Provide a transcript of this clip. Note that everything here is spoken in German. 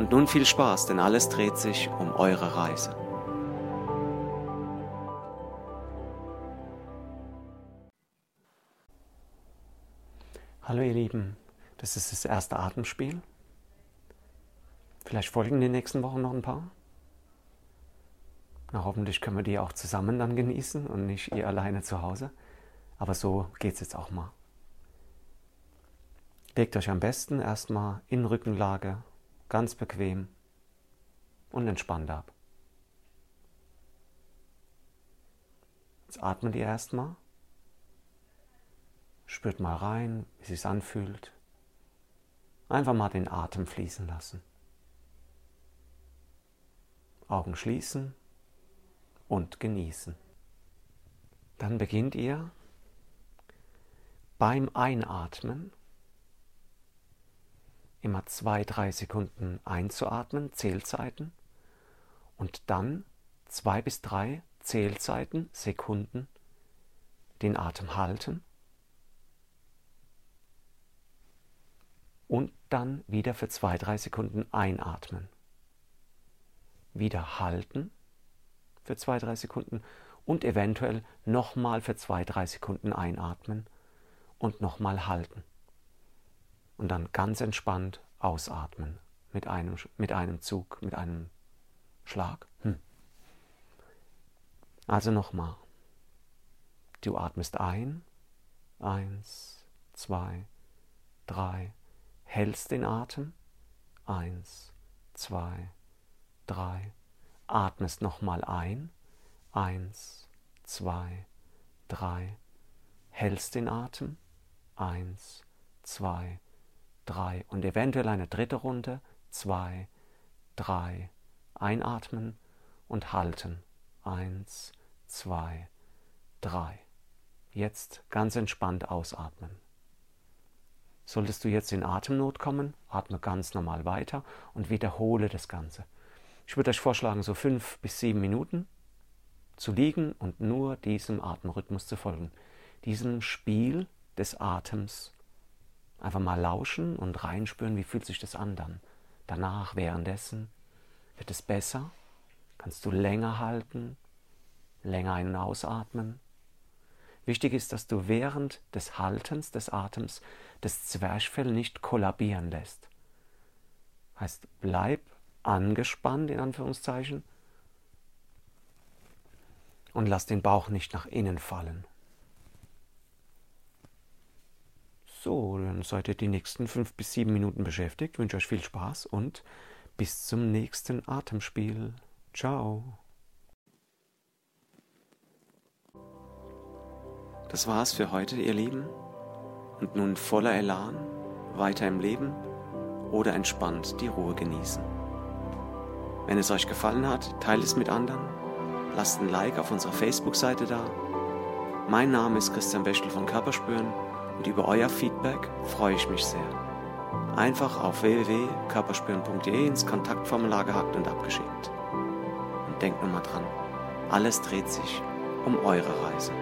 Und nun viel Spaß, denn alles dreht sich um eure Reise. Hallo ihr Lieben, das ist das erste Atemspiel. Vielleicht folgen in den nächsten Wochen noch ein paar. Na, hoffentlich können wir die auch zusammen dann genießen und nicht ihr alleine zu Hause. Aber so geht es jetzt auch mal. Legt euch am besten erstmal in Rückenlage, ganz bequem und entspannt ab. Jetzt atmet ihr erstmal. Spürt mal rein, wie es sich anfühlt. Einfach mal den Atem fließen lassen. Augen schließen und genießen. Dann beginnt ihr beim Einatmen immer zwei, drei Sekunden einzuatmen, Zählzeiten, und dann zwei bis drei Zählzeiten, Sekunden, den Atem halten und dann wieder für zwei, drei Sekunden einatmen. Wieder halten für zwei, drei Sekunden und eventuell nochmal für zwei, drei Sekunden einatmen und nochmal halten. Und dann ganz entspannt ausatmen. Mit einem, mit einem Zug, mit einem Schlag. Hm. Also nochmal. Du atmest ein, eins, zwei, drei, hältst den Atem, eins, zwei, drei, atmest nochmal ein, eins, zwei, drei, hältst den Atem, eins, zwei, drei und eventuell eine dritte Runde, zwei, drei, einatmen und halten, eins, zwei, drei. Jetzt ganz entspannt ausatmen. Solltest du jetzt in Atemnot kommen, atme ganz normal weiter und wiederhole das Ganze. Ich würde euch vorschlagen, so fünf bis sieben Minuten zu liegen und nur diesem Atemrhythmus zu folgen, diesem Spiel des Atems. Einfach mal lauschen und reinspüren, wie fühlt sich das an dann. Danach, währenddessen, wird es besser, kannst du länger halten, länger ein- und ausatmen. Wichtig ist, dass du während des Haltens des Atems das Zwerchfell nicht kollabieren lässt. Heißt, bleib angespannt in Anführungszeichen und lass den Bauch nicht nach innen fallen. So, dann seid ihr die nächsten fünf bis sieben Minuten beschäftigt. Ich wünsche euch viel Spaß und bis zum nächsten Atemspiel. Ciao. Das war's für heute, ihr Lieben. Und nun voller Elan, weiter im Leben oder entspannt die Ruhe genießen. Wenn es euch gefallen hat, teilt es mit anderen, lasst ein Like auf unserer Facebook-Seite da. Mein Name ist Christian Bechtel von Körperspüren und über euer Feedback freue ich mich sehr. Einfach auf www.körperspüren.de ins Kontaktformular gehackt und abgeschickt. Und denkt nur mal dran, alles dreht sich um eure Reise.